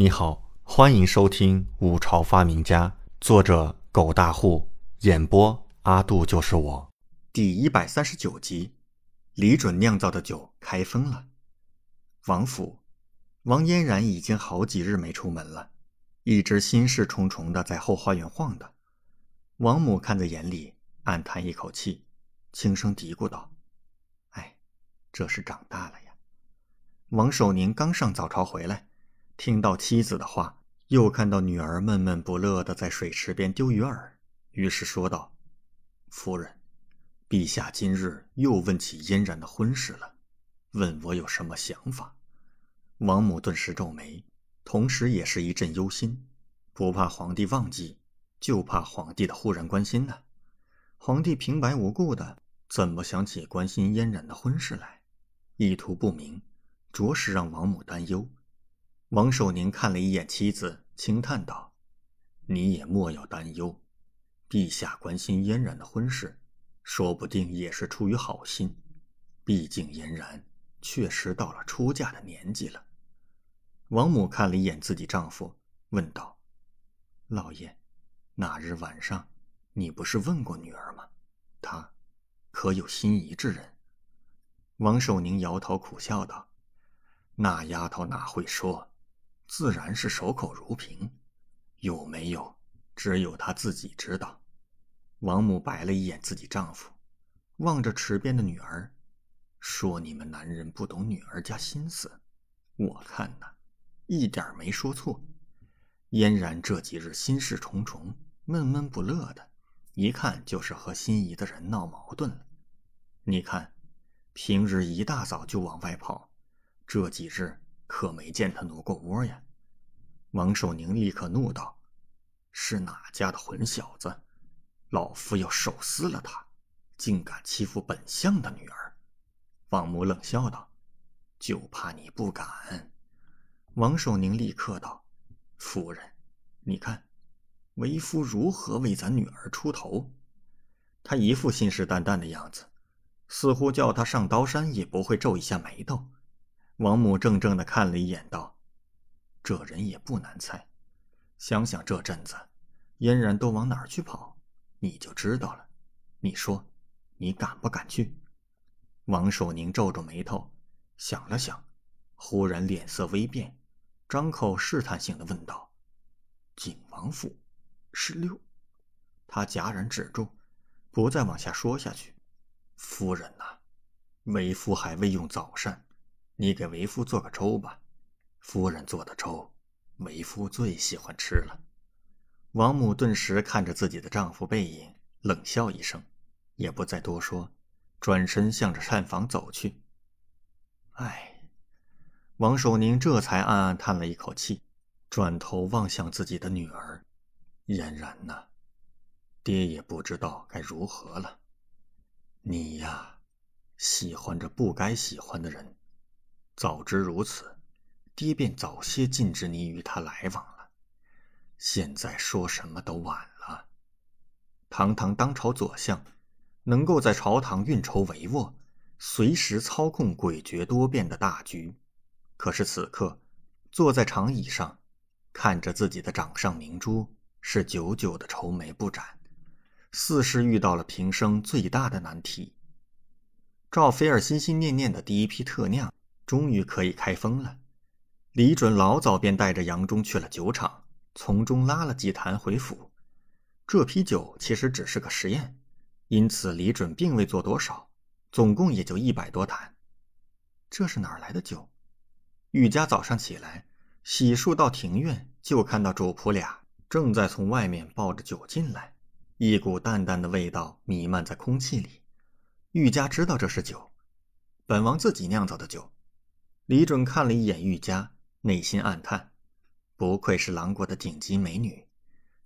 你好，欢迎收听《五朝发明家》，作者狗大户，演播阿杜就是我，第一百三十九集。李准酿造的酒开封了。王府，王嫣然已经好几日没出门了，一直心事重重的在后花园晃荡。王母看在眼里，暗叹一口气，轻声嘀咕道：“哎，这是长大了呀。”王守宁刚上早朝回来。听到妻子的话，又看到女儿闷闷不乐的在水池边丢鱼饵，于是说道：“夫人，陛下今日又问起嫣然的婚事了，问我有什么想法。”王母顿时皱眉，同时也是一阵忧心，不怕皇帝忘记，就怕皇帝的忽然关心呢。皇帝平白无故的怎么想起关心嫣然的婚事来？意图不明，着实让王母担忧。王守宁看了一眼妻子，轻叹道：“你也莫要担忧，陛下关心嫣然的婚事，说不定也是出于好心。毕竟嫣然确实到了出嫁的年纪了。”王母看了一眼自己丈夫，问道：“老爷，那日晚上你不是问过女儿吗？她可有心仪之人？”王守宁摇头苦笑道：“那丫头哪会说？”自然是守口如瓶，有没有，只有她自己知道。王母白了一眼自己丈夫，望着池边的女儿，说：“你们男人不懂女儿家心思，我看呐，一点没说错。嫣然这几日心事重重，闷闷不乐的，一看就是和心仪的人闹矛盾了。你看，平日一大早就往外跑，这几日……”可没见他挪过窝呀！王守宁立刻怒道：“是哪家的混小子？老夫要手撕了他！竟敢欺负本相的女儿！”王母冷笑道：“就怕你不敢。”王守宁立刻道：“夫人，你看，为夫如何为咱女儿出头？”他一副信誓旦旦的样子，似乎叫他上刀山也不会皱一下眉头。王母怔怔的看了一眼，道：“这人也不难猜，想想这阵子，嫣然都往哪儿去跑，你就知道了。你说，你敢不敢去？”王守宁皱皱眉头，想了想，忽然脸色微变，张口试探性的问道：“景王府，十六？”他戛然止住，不再往下说下去。夫人呐，为夫还未用早膳。你给为夫做个粥吧，夫人做的粥，为夫最喜欢吃了。王母顿时看着自己的丈夫背影，冷笑一声，也不再多说，转身向着膳房走去。唉，王守宁这才暗暗叹了一口气，转头望向自己的女儿，嫣然呐，爹也不知道该如何了。你呀，喜欢着不该喜欢的人。早知如此，爹便早些禁止你与他来往了。现在说什么都晚了。堂堂当朝左相，能够在朝堂运筹帷幄，随时操控诡谲多变的大局。可是此刻，坐在长椅上，看着自己的掌上明珠，是久久的愁眉不展，似是遇到了平生最大的难题。赵菲儿心心念念的第一批特酿。终于可以开封了。李准老早便带着杨忠去了酒厂，从中拉了几坛回府。这批酒其实只是个实验，因此李准并未做多少，总共也就一百多坛。这是哪儿来的酒？玉家早上起来洗漱到庭院，就看到主仆俩正在从外面抱着酒进来，一股淡淡的味道弥漫在空气里。玉家知道这是酒，本王自己酿造的酒。李准看了一眼玉佳，内心暗叹：不愧是狼国的顶级美女，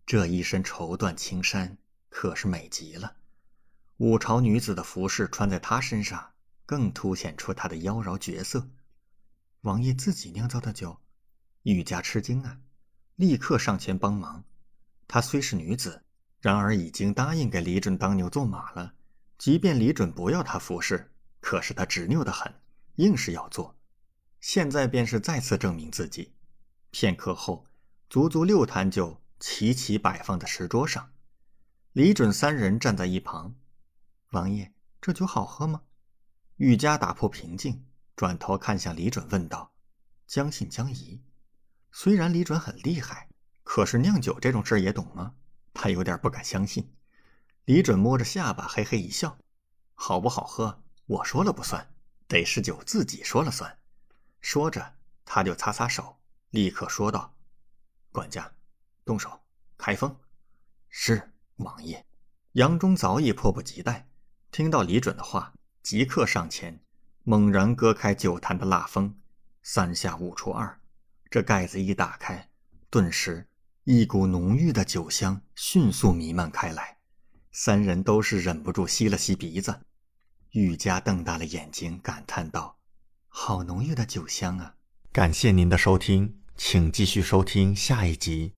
这一身绸缎青衫可是美极了。五朝女子的服饰穿在她身上，更凸显出她的妖娆绝色。王爷自己酿造的酒，玉佳吃惊啊，立刻上前帮忙。她虽是女子，然而已经答应给李准当牛做马了。即便李准不要她服侍，可是她执拗的很，硬是要做。现在便是再次证明自己，片刻后，足足六坛酒齐齐摆放在石桌上。李准三人站在一旁。王爷，这酒好喝吗？玉家打破平静，转头看向李准，问道：“将信将疑。”虽然李准很厉害，可是酿酒这种事也懂吗？他有点不敢相信。李准摸着下巴，嘿嘿一笑：“好不好喝，我说了不算，得是酒自己说了算。”说着，他就擦擦手，立刻说道：“管家，动手，开封。”是王爷。杨忠早已迫不及待。听到李准的话，即刻上前，猛然割开酒坛的蜡封，三下五除二，这盖子一打开，顿时一股浓郁的酒香迅速弥漫开来。三人都是忍不住吸了吸鼻子。玉家瞪大了眼睛，感叹道：“好浓郁的酒香啊！”感谢您的收听，请继续收听下一集。